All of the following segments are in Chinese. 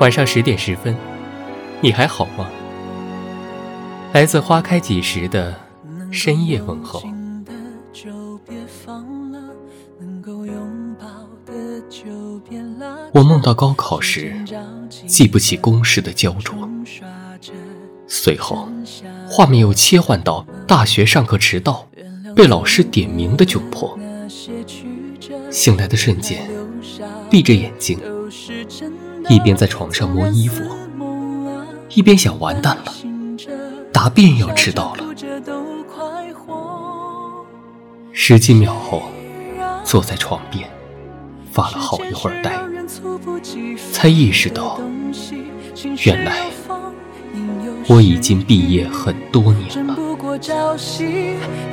晚上十点十分，你还好吗？来自花开几时的深夜问候。我梦到高考时记不起公式的焦灼，随后画面又切换到大学上课迟到，被老师点名的窘迫。醒来的瞬间，闭着眼睛。一边在床上摸衣服，一边想完蛋了，答辩要迟到了。十几秒后，坐在床边，发了好一会儿呆，才意识到，原来我已经毕业很多年了。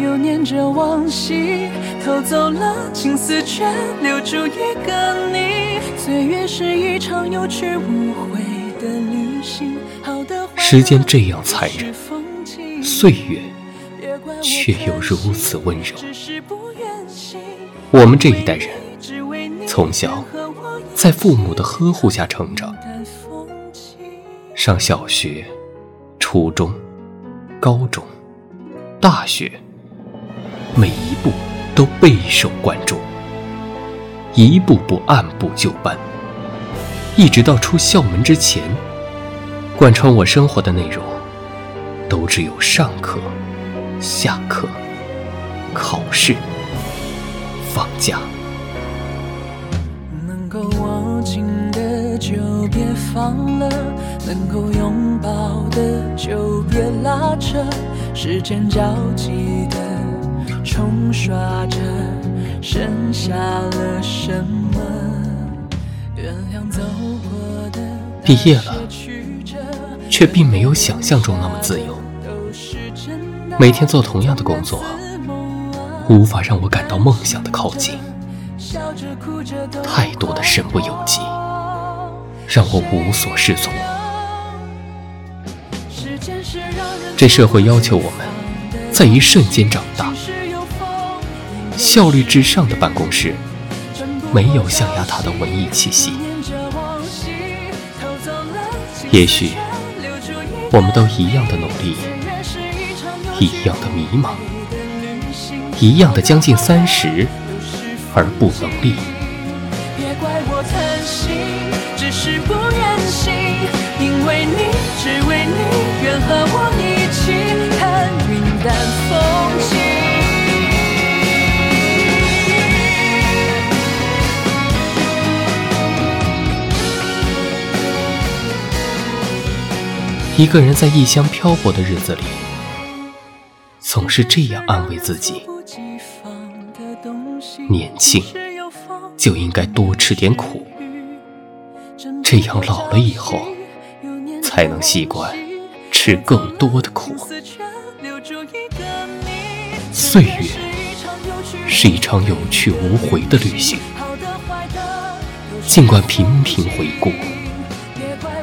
又念着往昔，偷走了青丝，却留住一个你。岁月是一场有去无回的旅行。好的时间这样残忍，岁月却又如此温柔。我们这一代人，从小在父母的呵护下成长，上小学、初中、高中。大学，每一步都备受关注，一步步按部就班，一直到出校门之前，贯穿我生活的内容，都只有上课、下课、考试、放假。能够握紧的就别放了，能够拥抱的就别拉扯。时间着急的冲刷着，剩下了什么？原谅走过的毕业了，却并没有想象中那么自由。每天做同样的工作，无法让我感到梦想的靠近。太多的身不由己，让我无所适从。这社会要求我们在一瞬间长大，效率至上的办公室没有象牙塔的文艺气息。也许我们都一样的努力，一样的迷茫，一样的将近三十而不能力。别怪我贪心，只是不愿醒，因为你，只为你，一个人在异乡漂泊的日子里，总是这样安慰自己：年轻就应该多吃点苦，这样老了以后才能习惯吃更多的苦。岁月是一场有去无回的旅行，尽管频频回顾。